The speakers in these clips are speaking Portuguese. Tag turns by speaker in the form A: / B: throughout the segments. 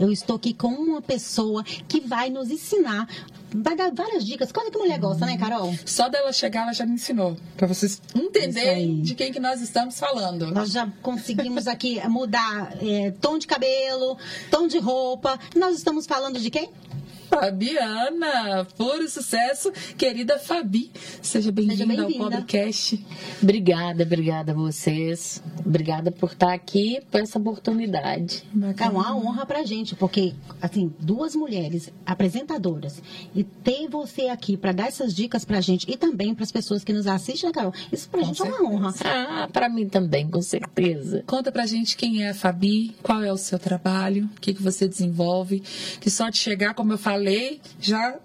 A: Eu estou aqui com uma pessoa que vai nos ensinar, vai dar várias dicas. Coisa que mulher gosta, né, Carol?
B: Só dela chegar, ela já me ensinou. Para vocês entenderem de quem que nós estamos falando.
A: Nós já conseguimos aqui mudar é, tom de cabelo, tom de roupa. Nós estamos falando de quem?
B: Fabiana, puro sucesso. Querida Fabi, seja bem-vinda bem ao podcast.
C: Obrigada, obrigada a vocês. Obrigada por estar aqui, por essa oportunidade.
A: É uma honra pra gente, porque, assim, duas mulheres apresentadoras e ter você aqui para dar essas dicas pra gente e também para as pessoas que nos assistem, né, Carol? Isso pra com gente certeza. é uma honra.
C: Ah, pra mim também, com certeza.
B: Conta pra gente quem é a Fabi, qual é o seu trabalho, o que, que você desenvolve, que só de chegar, como eu falei, falei, já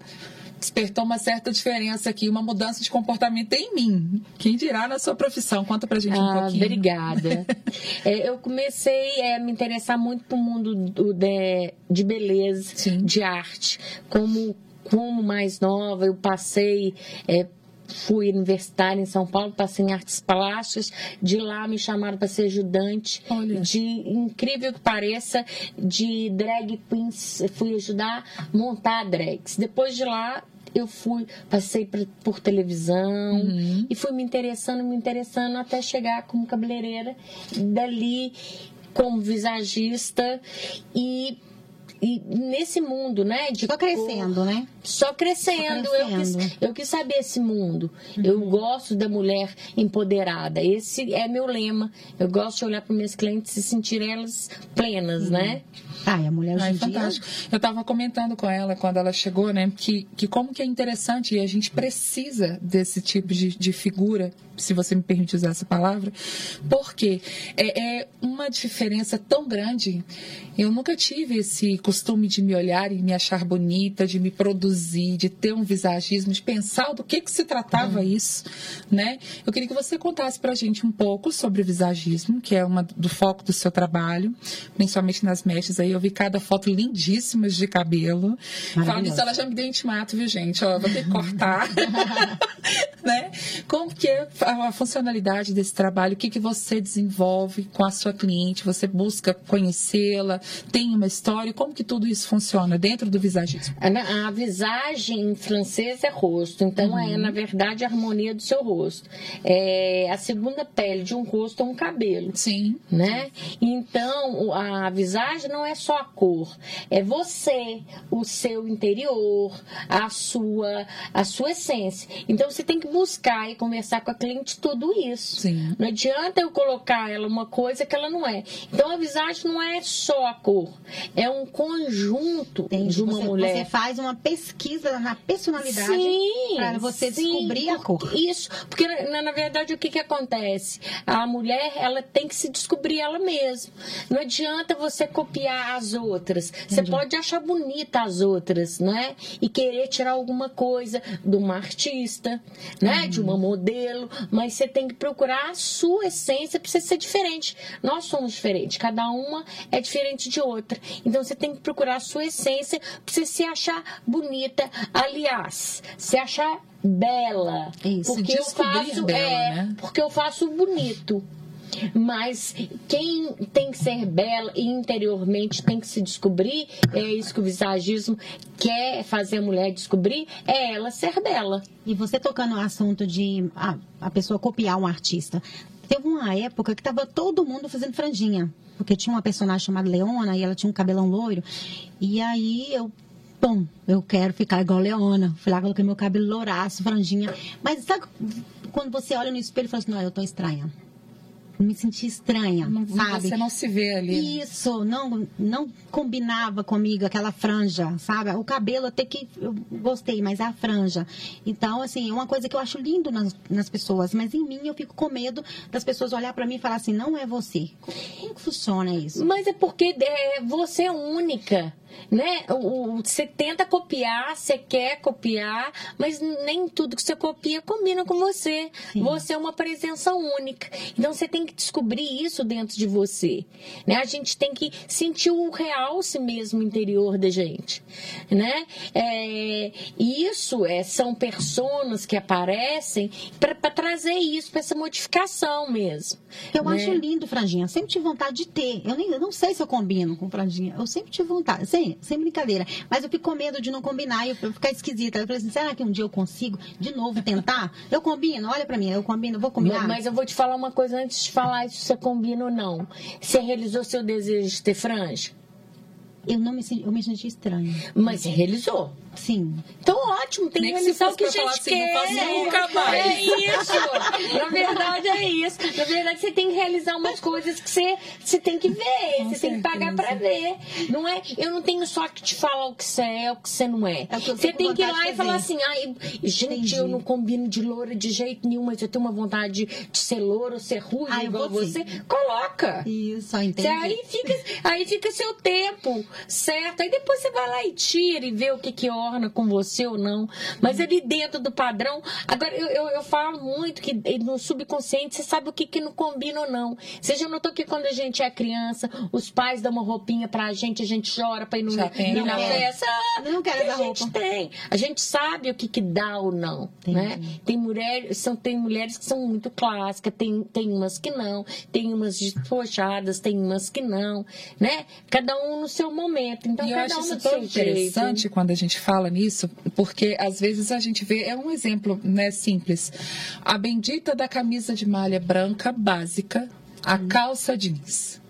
B: despertou uma certa diferença aqui, uma mudança de comportamento em mim. Quem dirá na sua profissão? Conta pra gente ah, um pouquinho.
C: Obrigada. é, eu comecei a me interessar muito pro mundo do, de, de beleza, Sim. de arte. Como, como mais nova, eu passei é, fui universitária em São Paulo, passei em artes plásticas, de lá me chamaram para ser ajudante Olha. de incrível que pareça, de drag queens, fui ajudar a montar drags. Depois de lá eu fui, passei por, por televisão uhum. e fui me interessando, me interessando até chegar como cabeleireira, dali como visagista e e nesse mundo, né?
A: De só crescendo, né?
C: Só crescendo. Só crescendo. Eu, quis, eu quis saber esse mundo. Uhum. Eu gosto da mulher empoderada. Esse é meu lema. Eu gosto de olhar para minhas clientes e sentir elas plenas, uhum. né?
A: Ai, a mulher hoje
B: fantástico. Eu estava comentando com ela quando ela chegou, né? Que, que como que é interessante e a gente precisa desse tipo de, de figura, se você me permite usar essa palavra, porque é, é uma diferença tão grande. Eu nunca tive esse costume de me olhar e me achar bonita, de me produzir, de ter um visagismo, de pensar do que que se tratava hum. isso, né? Eu queria que você contasse pra gente um pouco sobre o visagismo, que é uma do foco do seu trabalho, principalmente nas mechas aí eu vi cada foto lindíssimas de cabelo. Falando isso, ela já me deu intimato, viu, gente? Ó, vou ter que cortar. né? Como que é a funcionalidade desse trabalho? O que, que você desenvolve com a sua cliente? Você busca conhecê-la? Tem uma história? Como que tudo isso funciona dentro do visagismo?
C: A, a visagem em francês é rosto. Então, é, uhum. é, na verdade, a harmonia do seu rosto. É, a segunda pele de um rosto é um cabelo.
B: Sim.
C: Né? Então, a visagem não é só a cor, é você, o seu interior, a sua, a sua essência. Então você tem que buscar e conversar com a cliente tudo isso.
B: Sim.
C: Não adianta eu colocar ela uma coisa que ela não é. Então a visagem não é só a cor, é um conjunto Entendi. de uma
A: você,
C: mulher.
A: Você faz uma pesquisa na personalidade para você sim, descobrir a cor.
C: Isso, porque na, na verdade o que, que acontece? A mulher ela tem que se descobrir ela mesma. Não adianta você copiar as outras. Entendi. Você pode achar bonita as outras, né? E querer tirar alguma coisa de uma artista, né? Uhum. De uma modelo, mas você tem que procurar a sua essência para você ser diferente. Nós somos diferentes, cada uma é diferente de outra. Então você tem que procurar a sua essência para você se achar bonita. Aliás, se achar bela.
B: Isso, porque eu faço, bela, é, né?
C: porque eu faço bonito. Mas quem tem que ser bela e interiormente tem que se descobrir, é isso que o visagismo quer fazer a mulher descobrir, é ela ser bela.
A: E você tocando no assunto de a, a pessoa copiar um artista. Teve uma época que estava todo mundo fazendo franjinha. Porque tinha uma personagem chamada Leona e ela tinha um cabelão loiro. E aí eu pum, eu quero ficar igual Leona. Fui lá, coloquei meu cabelo louraço, franjinha. Mas sabe quando você olha no espelho e fala assim, não, eu tô estranha me senti estranha,
B: não,
A: sabe?
B: Você não se vê ali.
A: Isso, não, não combinava comigo aquela franja, sabe? O cabelo até que eu gostei, mas a franja. Então, assim, é uma coisa que eu acho lindo nas, nas pessoas, mas em mim eu fico com medo das pessoas olhar para mim e falar assim, não é você. Como, como funciona isso?
C: Mas é porque é, você é única. Né? O, você tenta copiar, você quer copiar, mas nem tudo que você copia combina com você. Sim. Você é uma presença única. Então você tem que descobrir isso dentro de você. Né? A gente tem que sentir o realce mesmo interior da gente. Né? É, isso é, são personas que aparecem para trazer isso, para essa modificação mesmo.
A: Eu né? acho lindo, Franjinha. Sempre tive vontade de ter. Eu nem eu não sei se eu combino com Franjinha. Eu sempre tive vontade. Sem, sem brincadeira. Mas eu fico com medo de não combinar e eu ficar esquisita. Eu falei assim, será que um dia eu consigo de novo tentar? Eu combino, olha para mim, eu combino, vou combinar.
C: Mas eu vou te falar uma coisa antes de falar se você combina ou não. Você realizou seu desejo de ter franja?
A: Eu não me, eu me senti estranha.
C: Mas você realizou?
A: Sim.
C: Então, ótimo, tem Nem que que a gente assim, quer.
B: Não nunca mais.
C: É isso. Na verdade, é isso. Na verdade, você tem que realizar umas coisas que você, você tem que ver, Com você certeza. tem que pagar pra ver. Não é, eu não tenho só que te falar o que você é, o que você não é. é você tem que ir lá e falar assim, ai, gente, Entendi. eu não combino de loura de jeito nenhum, mas eu tenho uma vontade de ser loura ou ser ruim ah, igual você. Coloca.
A: Isso, entendi.
C: Aí fica, aí fica seu tempo, certo? Aí depois você vai lá e tira e vê o que que orna com você ou não. Mas ali dentro do padrão. Agora, eu, eu, eu falo muito que no subconsciente você sabe o que, que não combina ou não. Você já notou que quando a gente é criança, os pais dão uma roupinha pra gente, a gente chora pra ir, no, ir na festa.
A: Ah, não quero dar
C: a gente
A: roupa.
C: tem. A gente sabe o que, que dá ou não. Né? Tem, mulheres, são, tem mulheres que são muito clássicas, tem, tem umas que não, tem umas despojadas, tem umas que não. Né? Cada um no seu momento. Então,
B: e
C: cada
B: eu acho
C: um
B: isso tão interessante jeito. quando a gente fala nisso, porque às vezes a gente vê, é um exemplo né, simples. A bendita da camisa de malha branca básica, a hum. calça jeans.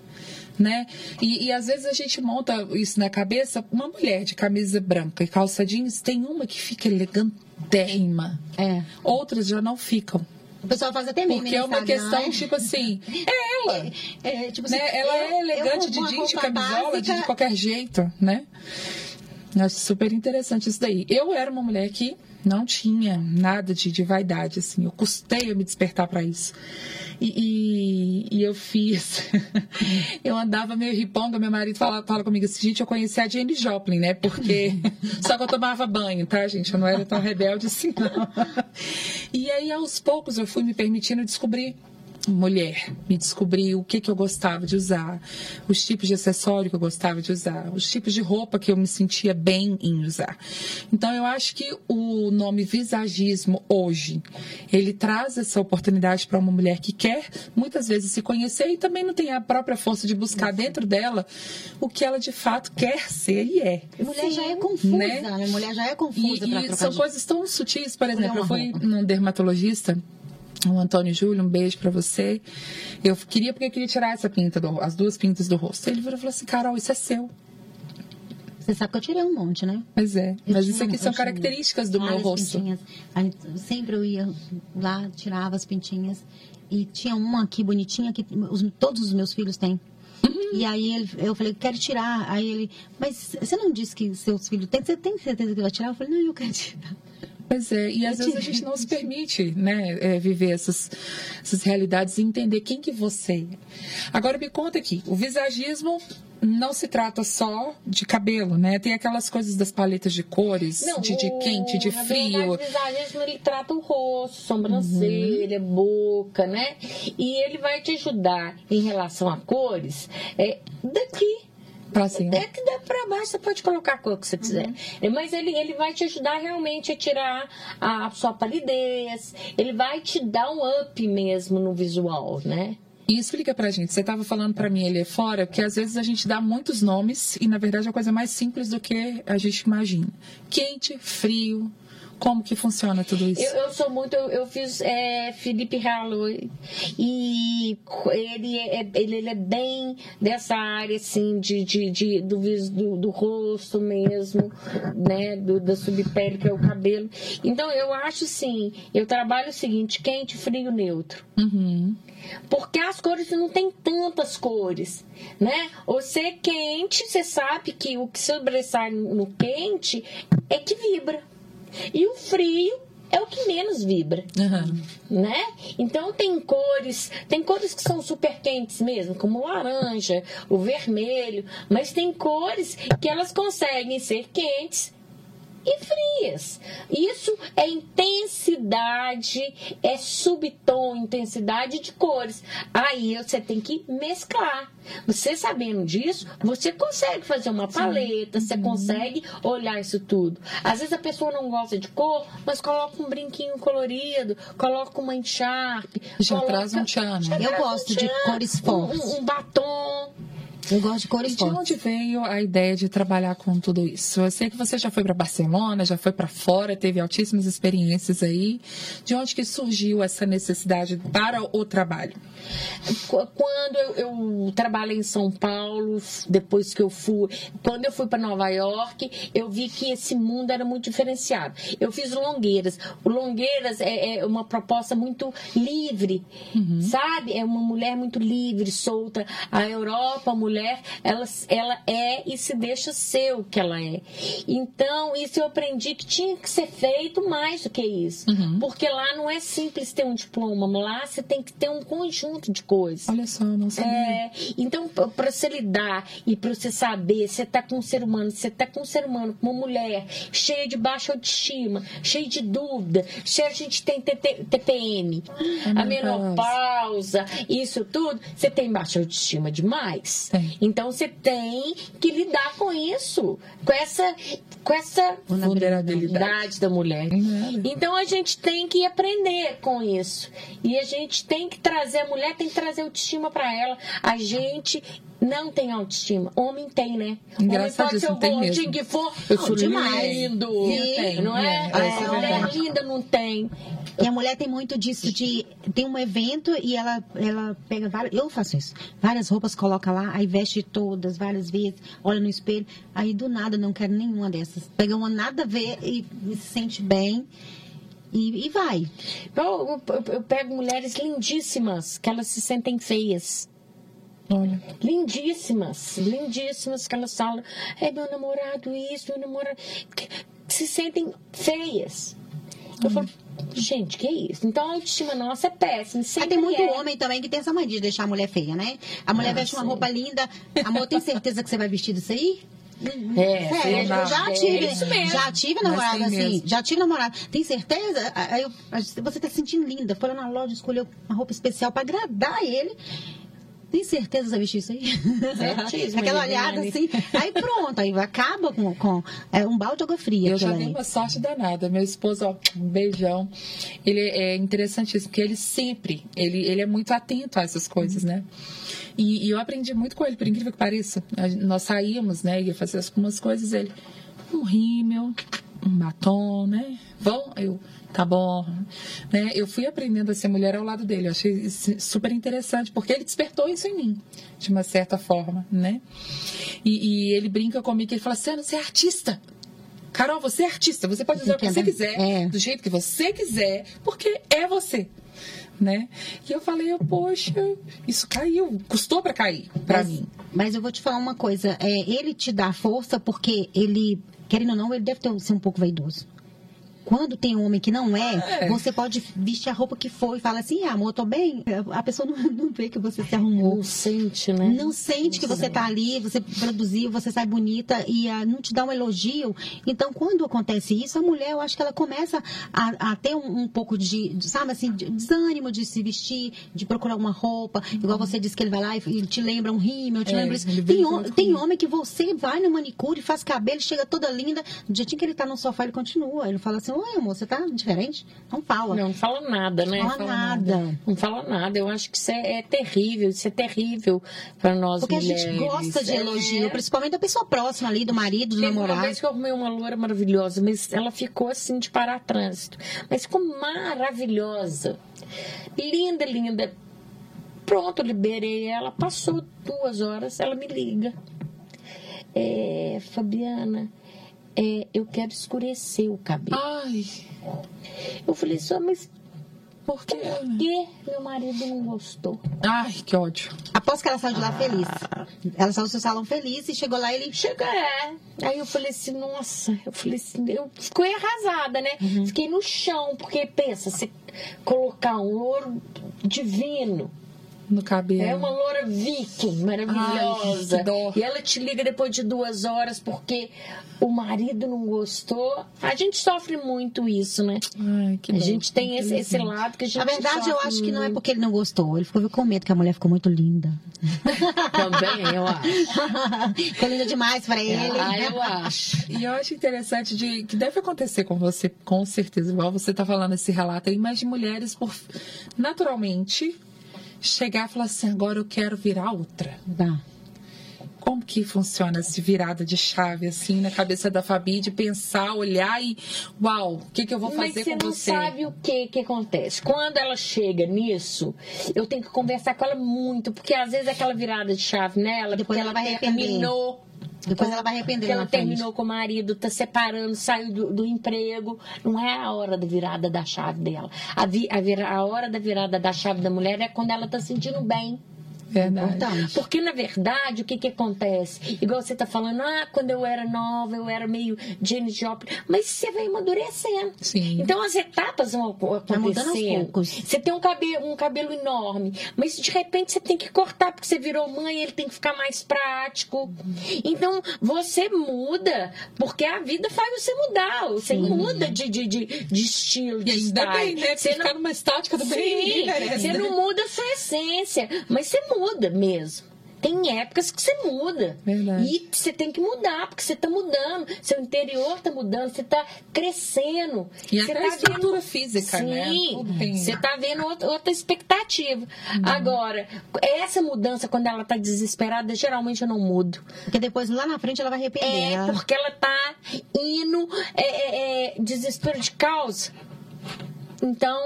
B: Né? E, e, às vezes a gente monta isso na cabeça, uma mulher de camisa branca e calça jeans, tem uma que fica elegantérrima.
A: É.
B: Outras já não ficam.
A: O pessoal faz até meme
B: Porque é uma questão, tipo assim, é ela. É, é, tipo assim, né? Ela é elegante de jeans, de camisola, básica... de qualquer jeito, né? Acho super interessante isso daí. Eu era uma mulher que não tinha nada de, de vaidade, assim. Eu custei a me despertar para isso. E, e, e, eu fiz. eu andava meio riponga, meu marido fala, fala comigo assim, gente, eu conheci a Jane Joplin, né? Porque. Só que eu tomava banho, tá, gente? Eu não era tão rebelde assim, não. e aí, aos poucos, eu fui me permitindo descobrir mulher, me descobri o que, que eu gostava de usar, os tipos de acessório que eu gostava de usar, os tipos de roupa que eu me sentia bem em usar. Então, eu acho que o nome visagismo hoje, ele traz essa oportunidade para uma mulher que quer muitas vezes se conhecer e também não tem a própria força de buscar dentro dela o que ela de fato quer ser e é.
A: Mulher Sim, já é confusa, né? né? A mulher já é confusa.
B: E, e são coisas tão sutis, por exemplo, eu fui num dermatologista o Antônio Júlio, um beijo para você. Eu queria, porque eu queria tirar essa pinta, do, as duas pintas do rosto. Ele virou e falou assim, Carol, isso é seu.
A: Você sabe que eu tirei um monte, né?
B: Pois é. Eu mas isso aqui são características do meu rosto.
A: Pintinhas. sempre eu ia lá, tirava as pintinhas. E tinha uma aqui bonitinha que os, todos os meus filhos têm. Uhum. E aí ele, eu falei, quero tirar. Aí ele, mas você não disse que seus filhos têm? Você tem certeza que vai tirar? Eu falei, não, eu quero tirar.
B: Pois é, e às vezes a gente não se permite né, é, viver essas, essas realidades e entender quem que você é. Agora me conta aqui, o visagismo não se trata só de cabelo, né? Tem aquelas coisas das paletas de cores, não, de, de, quente, de frio.
C: o visagismo ele trata o rosto, sobrancelha, uhum. boca, né? E ele vai te ajudar em relação a cores é, daqui
B: Pra cima.
C: É que dá pra baixo, você pode colocar a cor que você quiser. Uhum. Mas ele, ele vai te ajudar realmente a tirar a sua palidez. Ele vai te dar um up mesmo no visual, né?
B: E explica pra gente, você estava falando para mim ali fora que às vezes a gente dá muitos nomes e na verdade é a coisa mais simples do que a gente imagina. Quente, frio, como que funciona tudo isso?
C: Eu, eu sou muito. Eu, eu fiz é, Felipe Halo e ele é, ele, ele é bem dessa área assim de, de, de do, do, do, rosto mesmo, né, do, da subpele que é o cabelo. Então eu acho assim, eu trabalho o seguinte: quente, frio, neutro.
B: Uhum.
C: Porque as cores não tem tantas cores, né? Você é quente, você sabe que o que sobressai no quente é que vibra. E o frio é o que menos vibra, uhum. né? Então tem cores, tem cores que são super quentes mesmo, como o laranja, o vermelho, mas tem cores que elas conseguem ser quentes e frias. Isso é intensidade, é subtom, intensidade de cores. Aí você tem que mesclar. Você sabendo disso, você consegue fazer uma paleta, Sim. você uhum. consegue olhar isso tudo. Às vezes a pessoa não gosta de cor, mas coloca um brinquinho colorido, coloca uma encharpe.
B: Já
C: coloca,
B: traz um tchan, né?
A: Eu gosto um de cores fortes.
C: Um, um batom.
A: Eu gosto de cores
B: e de onde veio a ideia de trabalhar com tudo isso? Eu sei que você já foi para Barcelona, já foi para fora, teve altíssimas experiências aí. De onde que surgiu essa necessidade para o trabalho?
C: Quando eu, eu trabalhei em São Paulo, depois que eu fui, quando eu fui para Nova York, eu vi que esse mundo era muito diferenciado. Eu fiz Longueiras. O Longueiras é, é uma proposta muito livre, uhum. sabe? É uma mulher muito livre, solta. A Europa, a mulher, ela, ela é e se deixa ser o que ela é. Então, isso eu aprendi que tinha que ser feito mais do que isso. Uhum. Porque lá não é simples ter um diploma, lá você tem que ter um conjunto de coisas.
B: Olha só, não sabia.
C: É, então, para você lidar e para você saber, você tá com um ser humano, você tá com um ser humano, com uma mulher cheia de baixa autoestima, cheia de dúvida, cheia, a gente tem TPM, a menopausa, isso tudo, você tem baixa autoestima demais. Então você tem que lidar com isso, com essa, com essa vulnerabilidade da mulher. Então a gente tem que aprender com isso. E a gente tem que trazer, a mulher tem que trazer autoestima para ela. A gente não tem autoestima. Homem tem, né?
B: Engraçado Homem pode ser o gordinho
C: que for. Eu sou demais. lindo. Sim, não é? é, é, é mulher linda não tem.
A: E a mulher tem muito disso de tem um evento e ela ela pega várias, eu faço isso. Várias roupas coloca lá, aí veste todas várias vezes, olha no espelho, aí do nada não quero nenhuma dessas. Pega uma nada a ver e, e se sente bem. E, e vai.
C: Eu, eu, eu pego mulheres lindíssimas que elas se sentem feias. Olha. Lindíssimas, lindíssimas que elas falam, é meu namorado isso, meu namorado. Que, se sentem feias. Eu falo, gente, que isso? Então a autoestima nossa é péssima.
A: Mas tem muito é. homem também que tem essa mania de deixar a mulher feia, né? A mulher ah, veste uma roupa linda. Amor, tem certeza que você vai vestir isso aí?
C: É,
A: Sério, eu já tive, é já tive namorada assim, mesmo. já tive namorada. Tem certeza? Aí eu, você tá se sentindo linda, foi lá na loja, escolheu uma roupa especial para agradar ele. Tem certeza que você vestir isso aí?
C: Certíssimo.
A: Aquela olhada assim. Aí pronto, aí acaba com, com é, um balde de água fria.
B: Eu já dei uma sorte danada. Meu esposo, ó, um beijão. Ele é interessantíssimo, porque ele sempre, ele, ele é muito atento a essas coisas, né? E, e eu aprendi muito com ele, por incrível que pareça. Nós saímos, né? Ia fazer algumas coisas, ele, um rímel, um batom, né? Vão, eu tá bom. Né? Eu fui aprendendo a ser mulher ao lado dele. Eu achei super interessante, porque ele despertou isso em mim, de uma certa forma, né? E, e ele brinca comigo, ele fala assim, você é artista. Carol, você é artista, você pode usar o que você quiser, é. do jeito que você quiser, porque é você. Né? E eu falei, poxa, isso caiu, custou para cair para mim.
A: Mas eu vou te falar uma coisa, é, ele te dá força porque ele, querendo ou não, ele deve ter, ser um pouco vaidoso. Quando tem um homem que não é, é, você pode vestir a roupa que for e falar assim, ah, amor, tô bem. A pessoa não, não vê que você se arrumou.
C: Não sente, né?
A: Não sente não que você tá ali, você produziu, você sai bonita e uh, não te dá um elogio. Então, quando acontece isso, a mulher, eu acho que ela começa a, a ter um, um, pouco de, sabe assim, de desânimo de se vestir, de procurar uma roupa. Uhum. Igual você disse que ele vai lá e, te lembra um rímel, te é, lembra isso. Tem, tem homem que você vai no manicure, faz cabelo, chega toda linda. No dia que ele tá no sofá, ele continua. Ele fala assim, Oi, amor, você tá diferente? Não fala.
C: Não, fala nada, né?
A: Não fala, fala nada. nada.
C: Não fala nada. Eu acho que isso é, é terrível. Isso é terrível para nós
A: Porque
C: mulheres.
A: a gente gosta de elogio, é. principalmente da pessoa próxima ali, do marido, do Teve namorado.
C: Uma vez que eu arrumei uma loura maravilhosa, mas ela ficou assim de parar trânsito. Mas ficou maravilhosa. Linda, linda. Pronto, liberei ela. Passou duas horas, ela me liga. É, Fabiana, é, eu quero escurecer o cabelo.
B: Ai.
C: Eu falei, só, mas
B: Por quê?
C: Porque meu marido não gostou.
B: Ai, que ódio.
A: Após que ela saiu de lá feliz. Ela saiu do seu salão feliz e chegou lá e ele.
C: Chega, é. Aí eu falei assim, nossa, eu falei assim, eu fiquei arrasada, né? Fiquei no chão, porque pensa, você colocar um louro divino
B: No cabelo.
C: É uma loura viking, maravilhosa.
B: Ai, que dó.
C: e ela te liga depois de duas horas porque o marido não gostou. A gente sofre muito isso, né?
B: Ai, que
C: A
B: dó.
C: gente tem esse, esse lado que a gente
A: Na verdade, eu acho que não é porque ele não gostou. Ele ficou com medo que a mulher ficou muito linda.
C: Também, eu acho.
A: ficou linda demais pra ele.
C: Ah, eu acho.
B: E eu acho interessante de que deve acontecer com você, com certeza, igual você tá falando esse relato aí, mas de mulheres por naturalmente chegar e falar assim, agora eu quero virar outra.
A: Tá.
B: Como que funciona essa virada de chave assim na cabeça da Fabi de pensar, olhar e uau, o que, que eu vou
C: Mas
B: fazer
C: você
B: com
C: não
B: você?
C: sabe o que que acontece. Quando ela chega nisso, eu tenho que conversar com ela muito, porque às vezes aquela virada de chave nela,
A: Depois
C: porque
A: ela vai arrepender.
C: terminou
A: Depois ela vai arrepender
C: ela
A: frente.
C: terminou com o marido, tá separando, saiu do, do emprego. Não é a hora da virada da chave dela. A, vi- a vira- a hora da virada da chave da mulher é quando ela tá sentindo bem.
B: Verdade.
A: Importante.
C: Porque, na verdade, o que que acontece? Igual você tá falando, ah, quando eu era nova, eu era meio Jenny Joplin. Mas você vai amadurecendo.
B: Sim.
C: Então, as etapas vão acontecendo.
A: poucos.
C: Você tem um cabelo, um cabelo enorme, mas de repente você tem que cortar porque você virou mãe, ele tem que ficar mais prático. Então, você muda, porque a vida faz você mudar. Você muda de, de, de, de estilo,
B: E
C: de
B: ainda
C: style.
B: bem, né?
C: Você
B: Você ficar numa estática do bem,
C: Sim,
B: ninguém merece,
C: você
B: né?
C: não muda a sua essência, mas você muda mesmo. Tem épocas que você muda.
B: Verdade.
C: E você tem que mudar, porque você está mudando. Seu interior está mudando, você está crescendo.
B: E
C: você
B: até
C: tá
B: a estrutura
C: vendo-
B: física, né?
C: Sim,
B: tem-
C: Você está vendo outra, expectativa.
B: Uhum.
C: Agora, essa mudança, quando ela está desesperada, geralmente eu não mudo.
A: Porque depois lá na frente ela vai arrepender.
C: É
A: Ela-
C: porque ela tá indo é, é, é, desespero de causa. Então,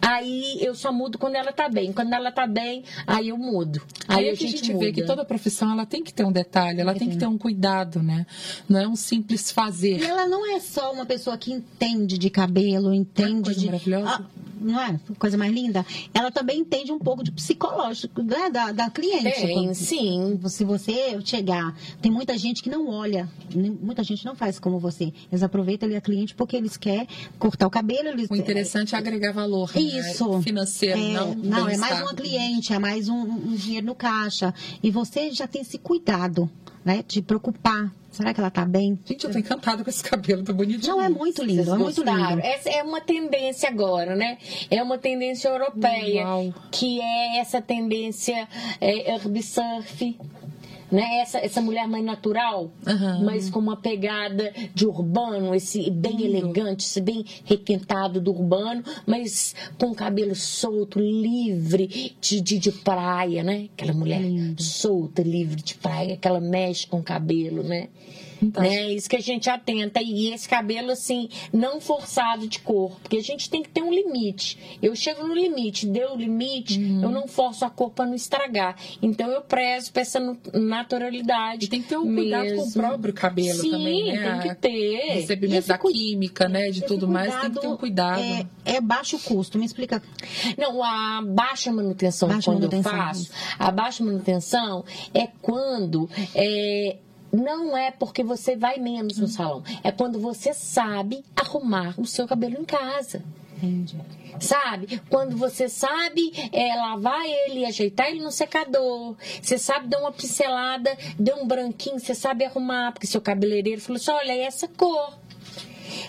C: aí eu só mudo quando ela tá bem. Quando ela tá bem, aí eu mudo. Aí,
B: Aí
C: a
B: é que a
C: gente,
B: gente
C: muda.
B: vê que toda profissão ela tem que ter um detalhe, ela tem que ter um cuidado, né? Não é um simples
A: E
B: fazer.
A: ela não é só uma pessoa que entende de cabelo, entende
B: coisa
A: de.
B: maravilhosa.
A: Ah, não é? Coisa mais linda. Ela também entende um pouco de psicológico né? da, da cliente.
C: Tem,
A: Quando-
C: sim.
A: Se você chegar, tem muita gente que não olha, muita gente não faz como você. Eles aproveitam ali a cliente porque eles querem cortar o cabelo. Eles,
B: O interessante é agregar valor né?
A: Isso.
B: financeiro,
A: É,
B: não
A: não, é mais uma cliente, é mais um, um dinheiro no caixa. E você já tem esse cuidado, né? De preocupar. Será que ela tá bem?
B: Gente, eu tô encantada com esse cabelo, tá bonito.
A: Não, é muito lindo,
C: Vocês
A: é muito
C: gostaram?
A: lindo.
C: Essa é uma tendência agora, né? É uma tendência europeia,
B: Uau.
C: que é essa tendência é, herbisurf. Né? Essa, essa mulher mais natural,
B: Aham.
C: mas com uma pegada de urbano, esse bem elegante, esse bem requintado do urbano, mas com cabelo solto, livre de, de, de praia, né? Aquela mulher solta, livre de praia, que ela mexe com o cabelo, né?
B: Então.
C: né? Isso que a gente atenta. E esse cabelo, assim, não forçado de cor. Porque a gente tem que ter um limite. Eu chego no limite, deu o limite,
B: Uhum.
C: eu não forço a cor para não estragar. Então eu prezo pra essa naturalidade.
B: E tem que ter um cuidado com o próprio cabelo
C: Sim,
B: também, né?
C: tem que ter.
B: Recebimento da
A: cu-
B: química, né? De tudo mais, tem que ter um cuidado.
A: É, é baixo custo. Me explica.
C: Não, a baixa manutenção,
A: Baixa
C: quando
A: manutenção,
C: eu faço, a baixa manutenção é quando. é, não é porque você vai menos no salão, é quando você sabe arrumar o seu cabelo em casa.
A: Entendi.
C: Sabe? Quando você sabe é, lavar ele, ajeitar ele no secador. Você sabe dar uma pincelada, dar um branquinho, você sabe arrumar. Porque seu cabeleireiro falou assim: olha, é essa cor.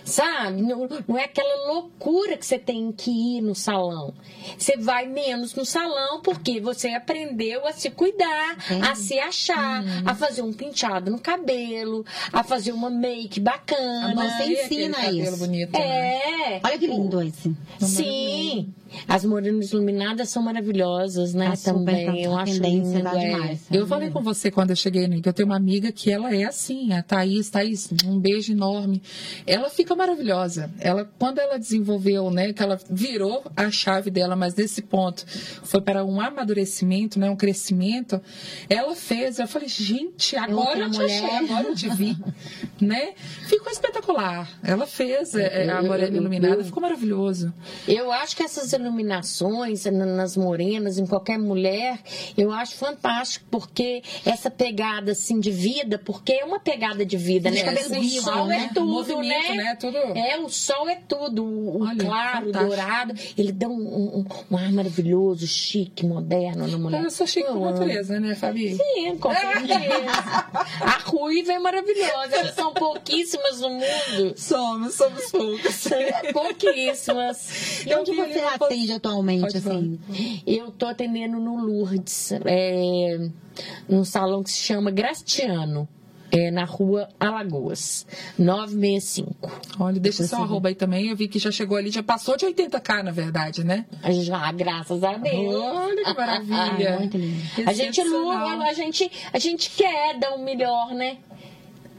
C: Sabe? Não, não é aquela loucura que você tem que ir no salão. Você vai menos no salão porque você aprendeu a se cuidar, a se achar, a fazer um penteado no cabelo, a fazer uma make bacana.
A: Você
B: Aí,
A: ensina isso.
B: bonito, né?
C: É.
A: Olha que lindo esse.
C: Sim. As morenas iluminadas são maravilhosas, né?
A: Tá super
C: Também. Eu acho lindo, é.
A: demais.
B: Eu falei com você quando eu cheguei, né, que eu tenho uma amiga que ela é assim, a Thaís, Thaís, um beijo enorme. Ela fica maravilhosa. Ela, quando ela desenvolveu, né, que ela virou a chave dela, mas nesse ponto foi para um amadurecimento, né, um crescimento, ela fez, eu falei, gente, agora
A: outra
B: eu te
A: mulher.
B: achei, agora eu te vi, né? Ficou espetacular. Ela fez é, é, a
C: Eu-
B: Morena
C: eu-
B: Iluminada,
C: eu-
B: ficou maravilhoso.
C: Eu acho que essas iluminações nas morenas, em qualquer mulher, eu acho fantástico, porque essa pegada assim de vida, porque é uma pegada de vida, né?
B: É,
C: o sol
B: né?
C: é tudo, né?
B: né? Tudo...
C: É, o sol é tudo. O Olha, claro, o dourado, ele dá um, um, um, ar maravilhoso, chique, moderno na mulher.
B: Eu sou chique por natureza, né, Fabi?
C: Sim, com certeza. A ruiva é maravilhosa, elas são pouquíssimas no mundo.
B: Somos, somos poucas.
C: Pouquíssimas.
A: E onde você atende atualmente, assim?
C: Eu tô atendendo no Lourdes, é, num salão que se chama Grastiano. É na rua Alagoas, 965.
B: Olha, deixa seu arroba aí também. Eu vi que já chegou ali, já passou de 80k, na verdade, né?
C: Já, graças a Deus.
B: Olha que maravilha.
A: Muito lindo.
C: A gente, a, gente, a gente quer dar o um melhor, né?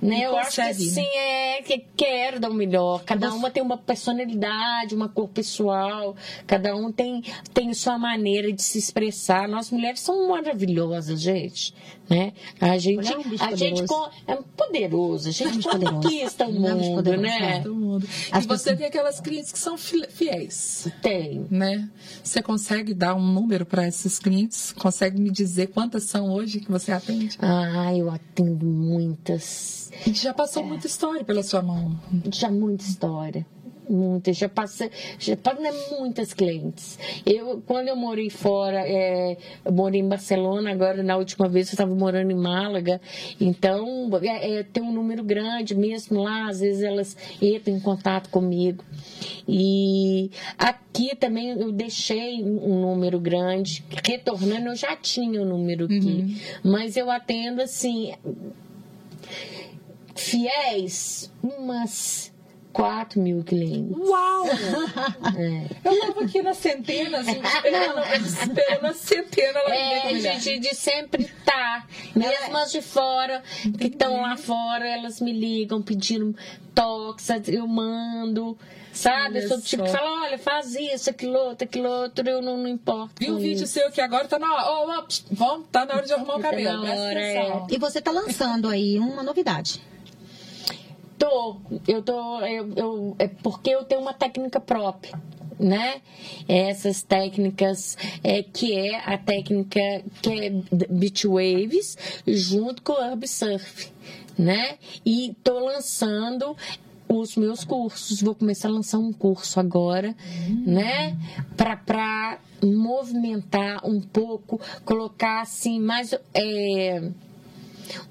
C: Né? Eu acho que né? sim, é que quero dar o melhor. Cada uma tem uma personalidade, uma cor pessoal, cada um tem, tem sua maneira de se expressar. Nós mulheres somos maravilhosas, gente. Né? A gente, é um a gente é poderoso, a gente é conquista o mundo, né?
B: O mundo. E você tem aquelas clientes que são fiéis.
C: Tem.
B: Né? Você consegue dar um número para esses clientes? Consegue me dizer quantas são hoje que você atende?
C: Ah, eu atendo muitas.
B: Já passou é. muita história pela sua mão.
C: Já muita história muitas, já passei, já passei muitas clientes. Eu, quando eu morei fora, é, eu morei em Barcelona, agora na última vez eu estava morando em Málaga, então é, é, tem um número grande mesmo lá, às vezes elas entram em contato comigo. E aqui também eu deixei um número grande, retornando eu já tinha o um número aqui, uhum. mas eu atendo assim fiéis, umas 4 mil clientes.
B: Uau! É. Eu estava aqui nas centenas, esperando, esperando a centena.
C: É, gente, de sempre tá. Mesmo as de fora, que estão lá fora, elas me ligam pedindo toques, eu mando. Sabe? eu sou tipo que fala, olha, faz isso, aquilo outro, aquilo outro, eu não, não importo.
B: Vi um vídeo seu que agora tá na hora. Oh, oh, vamos, tá na hora de arrumar o tá cabelo.
C: Hora, é.
A: E você tá lançando aí uma novidade.
C: Tô, eu tô, eu, eu, é porque eu tenho uma técnica própria né? Essas técnicas é, que é a técnica que é beach waves junto com o herb surf, né? E tô lançando os meus cursos. Vou começar a lançar um curso agora, uhum. né? Para movimentar um pouco, colocar assim mais. É,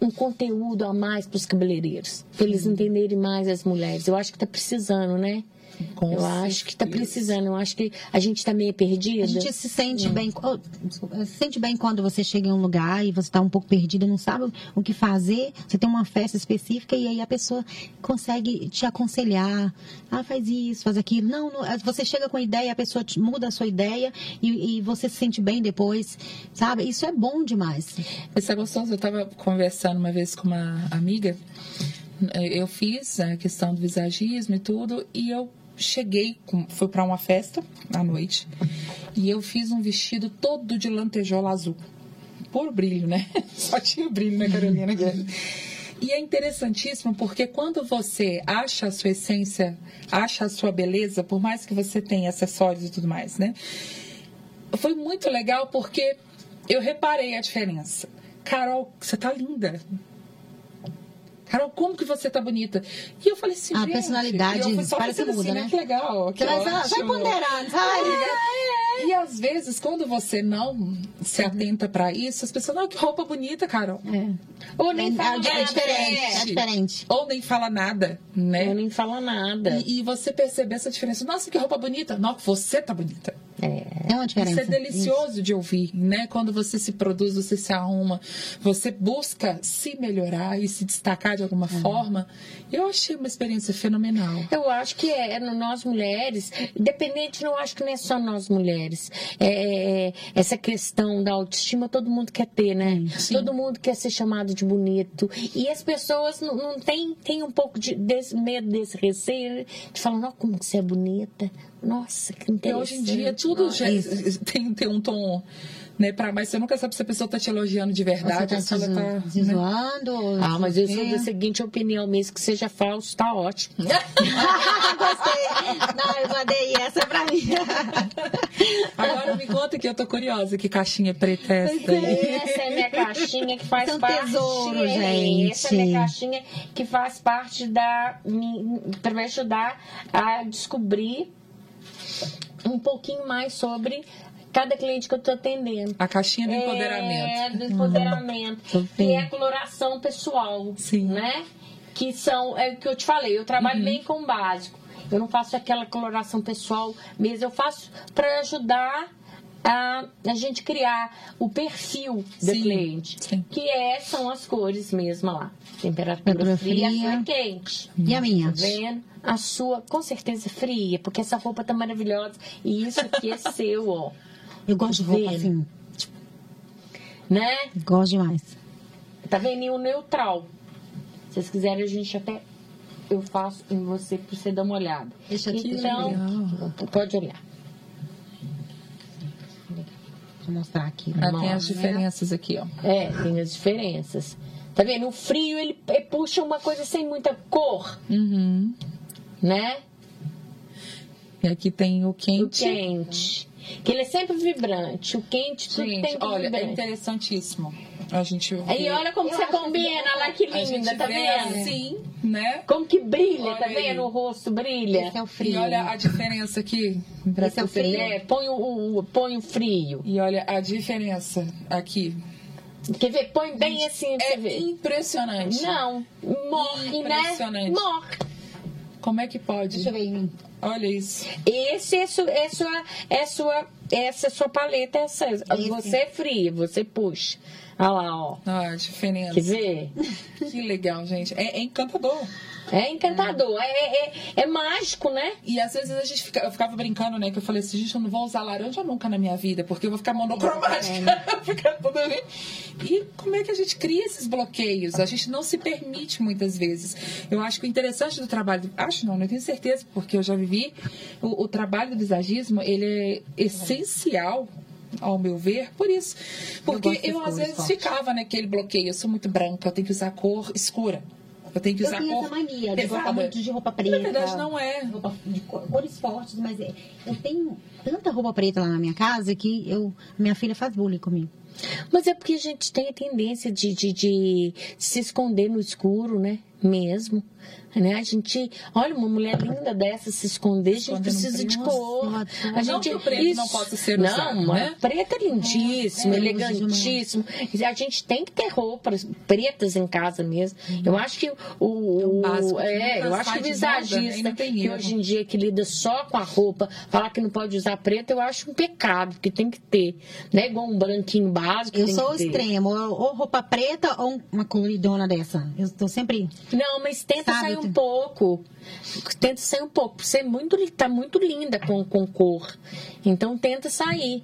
C: um conteúdo a mais para os cabeleireiros, para eles entenderem mais as mulheres. Eu acho que está precisando, né? Com eu certeza. acho que está precisando, eu acho que a gente está meio perdida. A
A: gente se sente bem, oh, se sente bem quando você chega em um lugar e você está um pouco perdida, não sabe o que fazer. Você tem uma festa específica e aí a pessoa consegue te aconselhar. Ah, faz isso, faz aquilo. Não, não você chega com a ideia, a pessoa muda a sua ideia e, e, você se sente bem depois, sabe? Isso é bom demais.
B: Isso é gostoso. Eu estava conversando uma vez com uma amiga eu fiz a questão do visagismo e tudo, e eu cheguei, fui para uma festa à noite e eu fiz um vestido todo de lantejola azul. Por brilho, né? Só tinha brilho, né, Carolina? E é interessantíssimo porque quando você acha a sua essência, acha a sua beleza, por mais que você tenha acessórios e tudo mais, né? Foi muito legal porque eu reparei a diferença. Carol, você tá linda. Carol, como que você tá bonita? E eu falei assim,
A: a
B: gente...
A: personalidade parece que muda, assim, né?
B: Que legal, que vai,
A: vai ponderando, vai.
B: É, é. E às vezes, quando você não se atenta para isso, as pessoas, não, que roupa bonita, Carol.
C: É. Ou nem é, fala é,
A: nada. É diferente, é diferente.
B: Ou nem fala nada, né?
C: Ou nem fala nada.
B: E, e você perceber essa diferença. Nossa, que roupa bonita. Não, você tá bonita.
A: É, é uma diferença.
B: Isso é delicioso Isso. de ouvir, né? Quando você se produz, você se arruma, você busca se melhorar e se destacar de alguma uhum. forma. Eu achei uma experiência fenomenal.
C: Eu acho que é, é nós mulheres, independente, não acho que não é só nós mulheres. É, é, essa questão da autoestima todo mundo quer ter, né? Sim. Todo mundo quer ser chamado de bonito. E as pessoas não, não têm tem um pouco de desse medo, desse receio, de falar, não, como que você é bonita. Nossa, que interessante.
B: E hoje em dia tudo já tem, tem um tom né? Pra, mas você nunca sabe se a pessoa tá te elogiando de verdade.
A: Você tá
B: ou se ela tá,
A: se
B: né?
A: zoando.
C: Ah, mas eu sou da seguinte opinião mesmo, que seja falso, tá ótimo.
A: Gostei. Não, eu mandei essa pra mim.
B: Agora me conta que eu tô curiosa, que caixinha preta é essa aí?
C: Essa é minha caixinha que faz
A: São
C: parte.
A: tesouro,
C: é,
A: gente.
C: Essa é minha caixinha que faz parte da. para me ajudar a descobrir um pouquinho mais sobre cada cliente que eu tô atendendo.
B: A caixinha do
C: É,
B: empoderamento.
C: do empoderamento. Que
A: bem.
C: é a coloração pessoal.
B: Sim.
C: Né? Que são, é o que eu te falei, eu trabalho bem com o básico. Eu não faço aquela coloração pessoal mesmo, eu faço para ajudar a, a gente criar o perfil do
B: Sim,
C: cliente.
B: sim.
C: Que é, são as cores mesmo lá. Temperatura
A: Temperatura
C: fria,
A: fria.
C: fria quente.
A: E a minha?
C: Tá vendo? A sua, com certeza, fria, porque essa roupa tá maravilhosa. E isso aqui é seu, ó.
A: Eu gosto de roupa
C: Vendo.
A: assim.
C: Né?
A: Gosto demais.
C: Tá vendo? E o neutral. Se vocês quiserem, a gente até. Eu faço em você pra você dar uma olhada.
A: Deixa aqui,
C: Então, pode olhar.
A: Eu mostrar aqui.
B: Ah, tem as diferenças aqui, ó.
C: É, tem as diferenças. Tá vendo? O frio, ele, puxa uma coisa sem muita cor,
B: Uhum.
C: né?
B: E aqui tem o
C: O
B: quente.
C: Que ele é sempre vibrante. O quente, tudo
B: Gente,
C: tem que
B: olha, é
C: vibrante.
B: interessantíssimo. A gente vê.
C: Aí olha como
A: Eu
C: você combina, olha lá que linda, tá
B: vê
C: vendo?
B: assim, né?
C: Como que brilha,
B: Olha
C: tá
B: aí.
C: vendo? O rosto brilha.
A: Esse é o
B: E
A: frio.
B: olha a diferença aqui. pra
A: Esse é o
B: você
A: frio.
C: É, põe o, o- põe o frio.
B: E olha a diferença aqui.
C: Quer ver? Põe bem assim
B: É
C: você ver.
B: impressionante.
C: Não, morre, né?
B: Impressionante.
C: Morre.
B: Como é que pode?
A: Deixa eu ver em mim.
B: Olha isso.
C: Esse é sua, é sua, é sua, essa é sua paleta. Essa, você é fria, você puxa. Olha lá, ó.
B: Ah, a diferença.
C: Quer ver?
B: Que legal, gente. É, é encantador.
C: É encantador, é, é, é mágico, né?
B: E às vezes a gente fica, eu ficava brincando, né? Que eu falei assim, gente, eu não vou usar laranja nunca na minha vida, porque eu vou ficar monocromática. ficar toda vez. E como é que a gente cria esses bloqueios? A gente não se permite muitas vezes. Eu acho que o interessante do trabalho, acho não, não tenho certeza, porque eu já vivi, o, o trabalho do visagismo, ele é essencial ao meu ver, por isso. Porque eu,
A: das
B: às vezes
A: fortes.
B: ficava naquele bloqueio, eu sou muito branca, eu tenho que usar cor escura. Eu tenho que
A: Eu
B: usar
A: tenho
B: cor
A: essa mania de gostar
B: pesada.
A: muito de roupa preta.
B: Na verdade, não é.
A: Roupa de cor- cores fortes, mas é- eu tenho tanta roupa preta lá na minha casa que eu, minha filha faz bullying comigo.
C: Mas é porque a gente tem a tendência de, de, de se esconder no escuro, né? Mesmo. Né? A gente, olha, uma mulher linda dessa se esconder, a gente precisa de
A: Nossa,
C: cor.
A: eu
C: A.
B: Não
C: gente,
B: que o preto não possa ser
C: não,
B: usado, né?
C: preta é lindíssimo,
A: É,
C: elegantíssimo. A gente tem que ter roupas pretas em casa mesmo. Eu acho que o, o-
B: o básico, que
C: é,
B: nunca
C: eu acho que o
B: né?
C: Visagista
B: não tem
C: que hoje em dia que lida só com a roupa, falar que não pode usar preto, eu acho um pecado, porque tem que ter. Não é igual um branquinho básico.
A: Eu
C: tem
A: sou o
C: que ter.
A: extremo, ou ou roupa preta ou uma coloridona dessa. Eu tô sempre.
C: Não, mas tenta
A: Sabe,
C: sair um pouco. Tenta sair um pouco. Você é muito, tá muito linda com, com cor. Então tenta sair.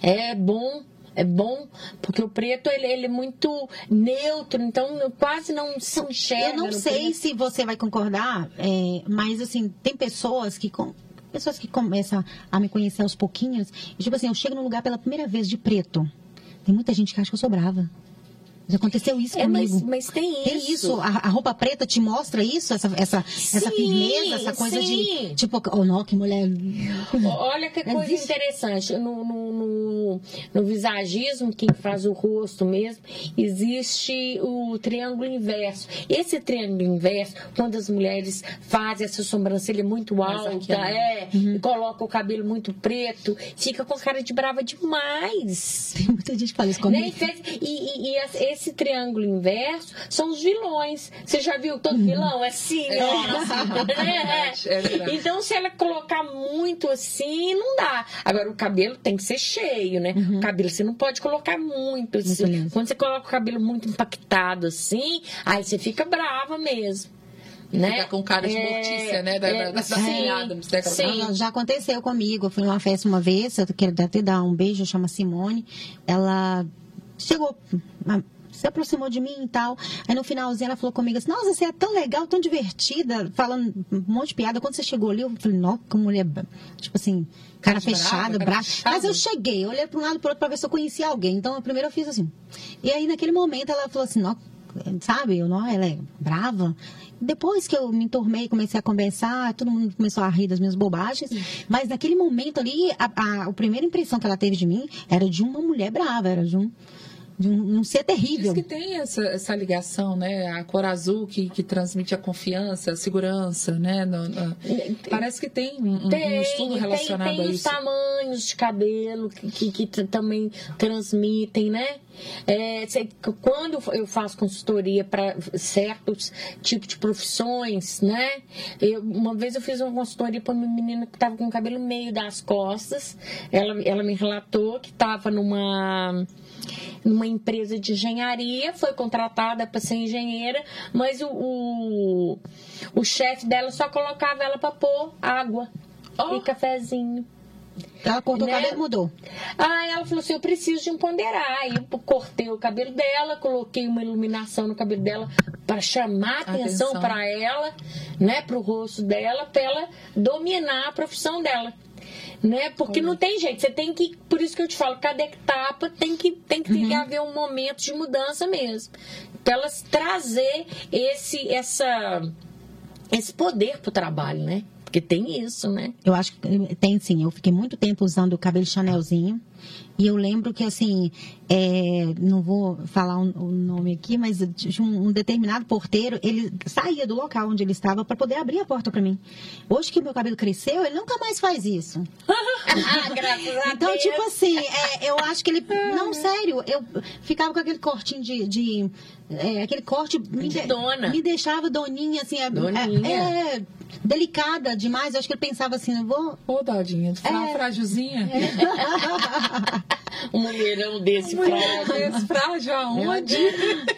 C: É bom. É bom, porque o preto ele, ele é muito neutro, então quase não se enxerga.
A: eu não sei
C: preto.
A: se você vai concordar, é, mas assim, tem pessoas que. com- Pessoas que começam a me conhecer aos pouquinhos. E, tipo assim, eu chego num lugar pela primeira vez de preto. Tem muita gente que acha que eu sou brava. Já aconteceu isso
C: É, mas,
A: comigo.
C: mas tem isso.
A: Tem isso, a, a roupa preta te mostra isso, essa, essa, essa
C: Sim,
A: firmeza, essa coisa
C: sim.
A: de tipo, oh não, que mulher.
C: Olha que coisa
A: Existe.
C: interessante. No, no, no, no visagismo, quem faz o rosto mesmo, existe o triângulo inverso. Esse triângulo inverso, quando as mulheres fazem essa sobrancelha muito alta, é, e colocam o cabelo muito preto, fica com cara de brava demais.
A: Tem muita gente que fala isso
C: Né?
A: comigo.
C: E, fez- e- e- e esse triângulo inverso são os vilões. Você já viu todo vilão? É assim,
B: É, verdade, é verdade.
C: Então, se ela colocar muito assim, não dá. Agora, o cabelo tem que ser cheio, né? O cabelo você não pode colocar muito assim.
A: liso.
C: Quando você coloca o cabelo muito impactado assim, aí você fica brava mesmo. Né?
B: Fica com cara de
C: É,
B: mortícia, né? Da,
C: é,
B: da, da
C: sim,
B: Adams, né?
C: Sim.
A: Já- Já aconteceu comigo. Eu fui numa festa uma vez, eu quero até dar um beijo, chama Simone. Ela chegou, se aproximou de mim e tal. Aí no finalzinho ela falou comigo assim: Nossa, você é tão legal, tão divertida, falando um monte de piada. Quando você chegou ali, eu falei: Nossa, que mulher, tipo assim, cara fechada, brava. Mas eu cheguei, olhei para um lado e para outro para ver se eu conhecia alguém. Então, primeiro eu fiz assim. E aí naquele momento ela falou assim: Nossa, sabe? Eu, não, ela é brava. Depois que eu me entormei, comecei a conversar, todo mundo começou a rir das minhas bobagens. Mas naquele momento ali, a, a, a primeira impressão que ela teve de mim era de uma mulher brava, era de um de um, um ser terrível.
B: Diz que tem essa, essa ligação, né? A cor azul que, que transmite a confiança, a segurança, né? No, no... Parece que tem um, tem, um estudo relacionado
C: tem, tem
B: a isso.
C: Tem os tamanhos de cabelo que, que, que também transmitem, né? É, quando eu faço consultoria para certos tipos de profissões, né? Eu, uma vez eu fiz uma consultoria para uma menina que estava com o cabelo meio das costas. Ela, ela me relatou que estava numa numa empresa de engenharia, foi contratada para ser engenheira, mas o, o, o chefe dela só colocava ela para pôr água oh. e cafezinho.
A: Ela cortou né? o cabelo e mudou.
C: Aí ela falou assim: eu preciso de um ponderar. Aí eu cortei o cabelo dela, coloquei uma iluminação no cabelo dela para chamar atenção, atenção. para ela, né, para o rosto dela, para ela dominar a profissão dela né? Porque não tem jeito, você tem que, por isso que eu te falo, cada etapa tem que tem que, uhum. haver um momento de mudança mesmo. Então elas trazer esse essa esse poder pro trabalho, né? Porque tem isso, né?
A: Eu acho que tem sim. Eu fiquei muito tempo usando o cabelo Chanelzinho. E eu lembro que, assim, é, não vou falar o um, um nome aqui, mas um, um, determinado porteiro, ele saía do local onde ele estava para poder abrir a porta para mim. Hoje que o meu cabelo cresceu, ele nunca mais faz isso.
C: ah, graças a
A: então, tipo assim, é, eu acho que ele. Não, sério, eu ficava com aquele cortinho de. de é, aquele corte me, de
C: dona.
A: me deixava doninha, assim, é, é, é, delicada demais. Eu acho que ele pensava assim, eu vou.
B: Ô, Dodinha, é, frágilzinha.
C: É. um mulherão desse frágil.
B: Desse frágil aonde?